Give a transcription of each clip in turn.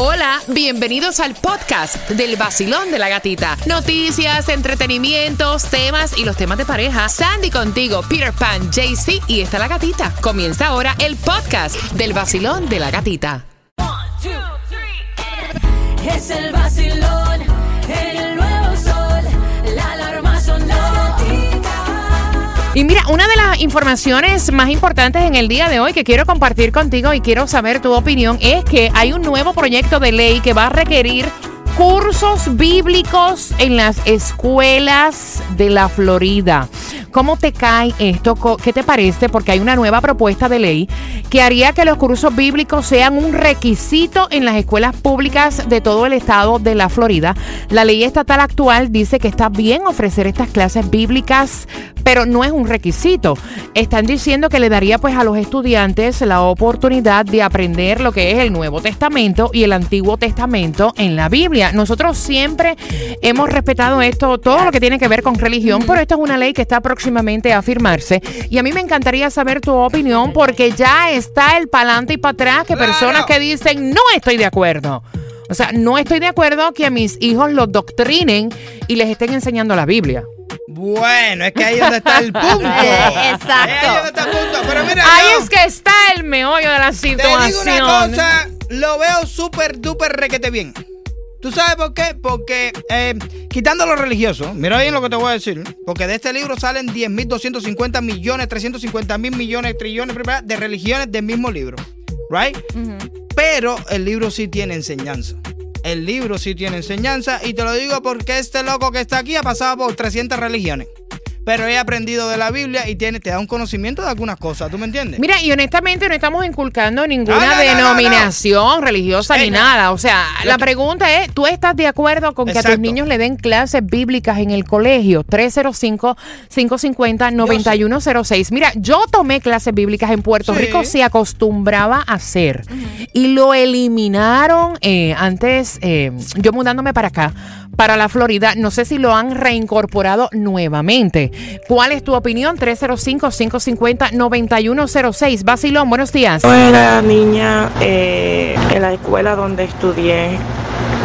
Hola, bienvenidos al podcast del vacilón de la gatita. Noticias, entretenimientos, temas y los temas de pareja. Sandy contigo, Peter Pan, JC y está la gatita. Comienza ahora el podcast del vacilón de la gatita. Es el vacilón Y mira, una de las informaciones más importantes en el día de hoy que quiero compartir contigo y quiero saber tu opinión es que hay un nuevo proyecto de ley que va a requerir cursos bíblicos en las escuelas de la Florida. ¿Cómo te cae esto? ¿Qué te parece? Porque hay una nueva propuesta de ley que haría que los cursos bíblicos sean un requisito en las escuelas públicas de todo el estado de la Florida. La ley estatal actual dice que está bien ofrecer estas clases bíblicas, pero no es un requisito. Están diciendo que le daría pues a los estudiantes la oportunidad de aprender lo que es el Nuevo Testamento y el Antiguo Testamento en la Biblia. Nosotros siempre hemos respetado esto, todo lo que tiene que ver con religión, pero esta es una ley que está próximamente a firmarse. Y a mí me encantaría saber tu opinión porque ya está el pa'lante y para atrás que Claro. personas que dicen no estoy de acuerdo. O sea, no estoy de acuerdo que a mis hijos los doctrinen y les estén enseñando la Biblia. Bueno, es que ahí es donde está el punto. Eh, exacto. Ahí es donde está el punto. Pero mira, Ahí yo es que está el meollo de la te situación. digo una cosa, lo veo súper, duper requete bien. ¿Tú sabes por qué? Porque eh, quitando lo religioso, mira bien lo que te voy a decir, porque de este libro salen 10.250 millones, 350 mil millones, trillones de religiones del mismo libro. ¿Right? Pero el libro sí tiene enseñanza. El libro sí tiene enseñanza y te lo digo porque este loco que está aquí ha pasado por 300 religiones. Pero he aprendido de la Biblia y tiene, te da un conocimiento de algunas cosas, ¿tú me entiendes? Mira, y honestamente no estamos inculcando ninguna No, no, no, no, denominación religiosa Eh, ni no. nada. O sea, Yo la pregunta es, ¿tú estás de acuerdo con que a tus niños le den clases bíblicas en el colegio? 305-550-9106. Mira, yo tomé clases bíblicas en Puerto Sí. Rico, se acostumbraba a hacer. Y lo eliminaron eh, antes, eh, yo mudándome para acá, para la Florida. No sé si lo han reincorporado nuevamente. ¿Cuál es tu opinión? 305-550-9106. Basilón, buenos días. Yo era niña eh, en la escuela donde estudié.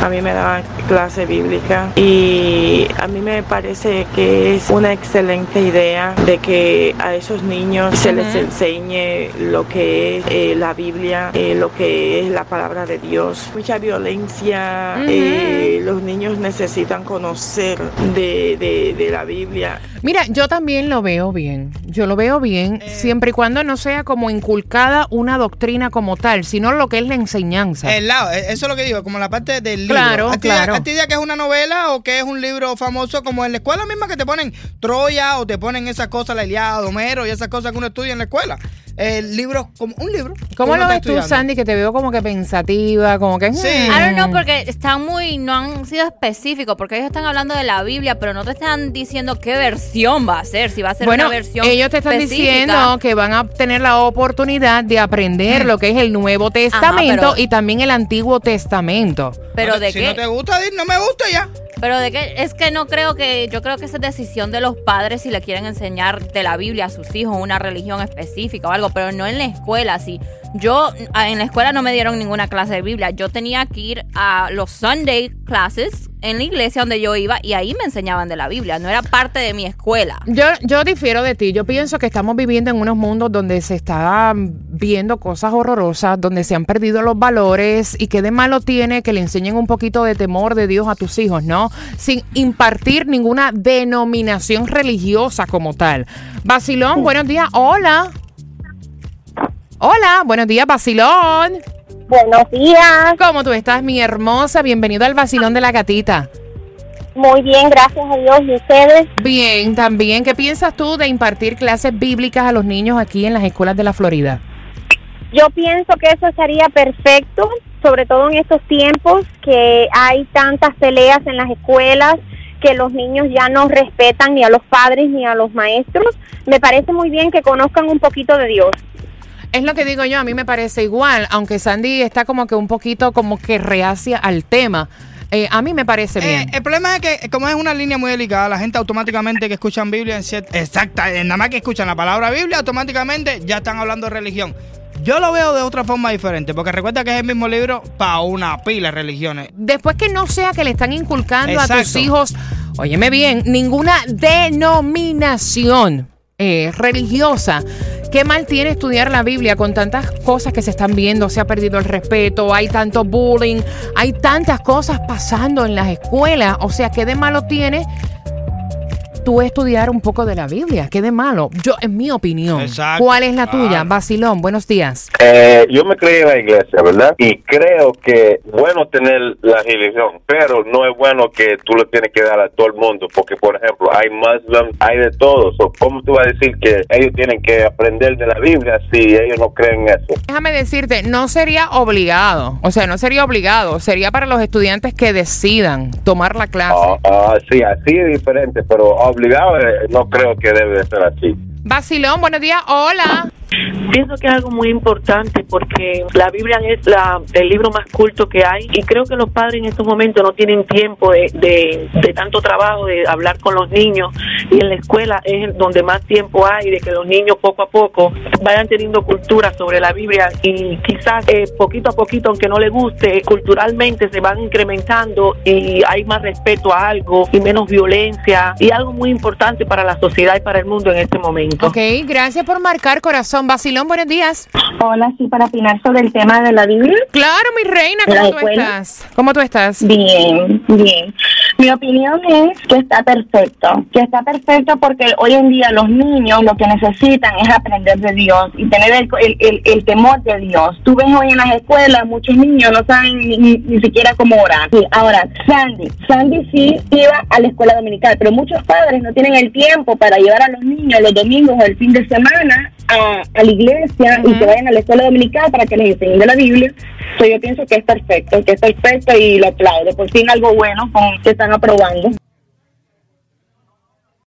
A mí me daban clase bíblica y a mí me parece que es una excelente idea de que a esos niños se les enseñe lo que es eh, la Biblia, eh, lo que es la palabra de Dios. Mucha violencia, eh, los niños necesitan conocer de, de- de la Biblia. Mira, yo también lo veo bien. Yo lo veo bien, Eh. siempre y cuando no sea como inculcada una doctrina como tal, sino lo que es la enseñanza. El lado, eh, eso es lo que digo, como la parte del libro. Claro, ¿A ti, claro. ¿A ti ya que es una novela o que es un libro famoso como en la escuela misma que te ponen Troya o te ponen esas cosas, la Iliada, Homero y esas cosas que uno estudia en la escuela? El libro, como un libro. ¿Cómo lo ves tú. Sandy, que te veo como que pensativa, como que... Sí. mm. I don't know, porque están muy, no han sido específicos, porque ellos están hablando de la Biblia, pero no te están diciendo qué versión va a ser, si va a ser Bueno, una versión ellos te están específica. diciendo que van a tener la oportunidad de aprender lo que es el Nuevo Testamento pero- y también el Antiguo Testamento. Pero de si qué, no te gusta, no me gusta ya. Pero de qué, es que no creo que, yo creo que esa es decisión de los padres si le quieren enseñar de la Biblia a sus hijos una religión específica o algo, pero no en la escuela, si yo en la escuela no me dieron ninguna clase de Biblia, yo tenía que ir a los Sunday classes en la iglesia donde yo iba y ahí me enseñaban de la Biblia, no era parte de mi escuela. Yo, yo difiero de ti. Yo pienso que estamos viviendo en unos mundos donde se están viendo cosas horrorosas, donde se han perdido los valores y que de malo tiene que le enseñen un poquito de temor de Dios a tus hijos, ¿no? Sin impartir ninguna denominación religiosa como tal. Basilón, buenos días. Hola. Hola, buenos días, Basilón. Buenos días, ¿Cómo tú estás, mi hermosa? Bienvenido al Basilón de la Gatita. muy bien, gracias a Dios. ¿Y ustedes? Bien, también. ¿Qué piensas tú de impartir clases bíblicas a los niños aquí en las escuelas de la Florida? Yo pienso que eso sería perfecto, sobre todo en estos tiempos que hay tantas peleas en las escuelas, que los niños ya no respetan ni a los padres ni a los maestros. Me parece muy bien que conozcan un poquito de Dios. Es lo que digo yo, a mí me parece igual, aunque Sandy está como que un poquito como que reacia al tema. Eh, a mí me parece Eh, bien. el problema es que, como es una línea muy delicada, la gente automáticamente que escuchan Biblia, en cier- exacta, eh, nada más que escuchan la palabra Biblia, automáticamente ya están hablando de religión. Yo lo veo de otra forma diferente, porque recuerda que es el mismo libro para una pila de religiones. Después que no sea que le están inculcando a tus hijos, óyeme bien, ninguna denominación eh, religiosa. ¿Qué mal tiene estudiar la Biblia con tantas cosas que se están viendo? Se ha perdido el respeto, hay tanto bullying, hay tantas cosas pasando en las escuelas. O sea, ¿qué de malo tiene tú estudiar un poco de la Biblia? ¿Qué de malo? Yo, en mi opinión. Exacto, ¿Cuál es la tuya? Basilón, buenos días. Eh, yo me creí en la iglesia, ¿verdad? Y creo que bueno tener la religión, pero no es bueno que tú le tienes que dar a todo el mundo, porque por ejemplo hay muslims, hay de todo. So, ¿Cómo tú vas a decir que ellos tienen que aprender de la Biblia si ellos no creen en eso? Déjame decirte, no sería obligado, o sea, no sería obligado, sería para los estudiantes que decidan tomar la clase. Ah, ah, sí, así es diferente, pero obligado eh, no creo que debe de ser así. Basilón, buenos días, hola. Pienso que es algo muy importante porque la Biblia es la, el libro más culto que hay y creo que los padres en estos momentos no tienen tiempo de, de, tanto trabajo, de hablar con los niños y en la escuela es donde más tiempo hay de que los niños poco a poco vayan teniendo cultura sobre la Biblia y quizás eh, poquito a poquito, aunque no les guste, culturalmente se van incrementando y hay más respeto a algo y menos violencia y algo muy importante para la sociedad y para el mundo en este momento. Ok, gracias por marcar corazón. Basilón, buenos días. Hola, sí, para opinar sobre el tema de la Biblia. Claro, mi reina, ¿La ¿cómo tú estás? ¿Cómo tú estás? Bien, bien. Mi opinión es que está perfecto, que está perfecto porque hoy en día los niños lo que necesitan es aprender de Dios y tener el, el, el- el temor de Dios. Tú ves hoy en las escuelas, muchos niños no saben ni, ni- ni siquiera cómo orar. Sí, ahora, Sandy, Sandy sí iba a la escuela dominical, pero muchos padres no tienen el tiempo para llevar a los niños los domingos o el fin de semana a, a la iglesia y que vayan a la escuela dominical para que les enseñen de la Biblia. So, yo pienso que es perfecto, que es perfecto y lo aplaudo. Por fin algo bueno con que están aprobando.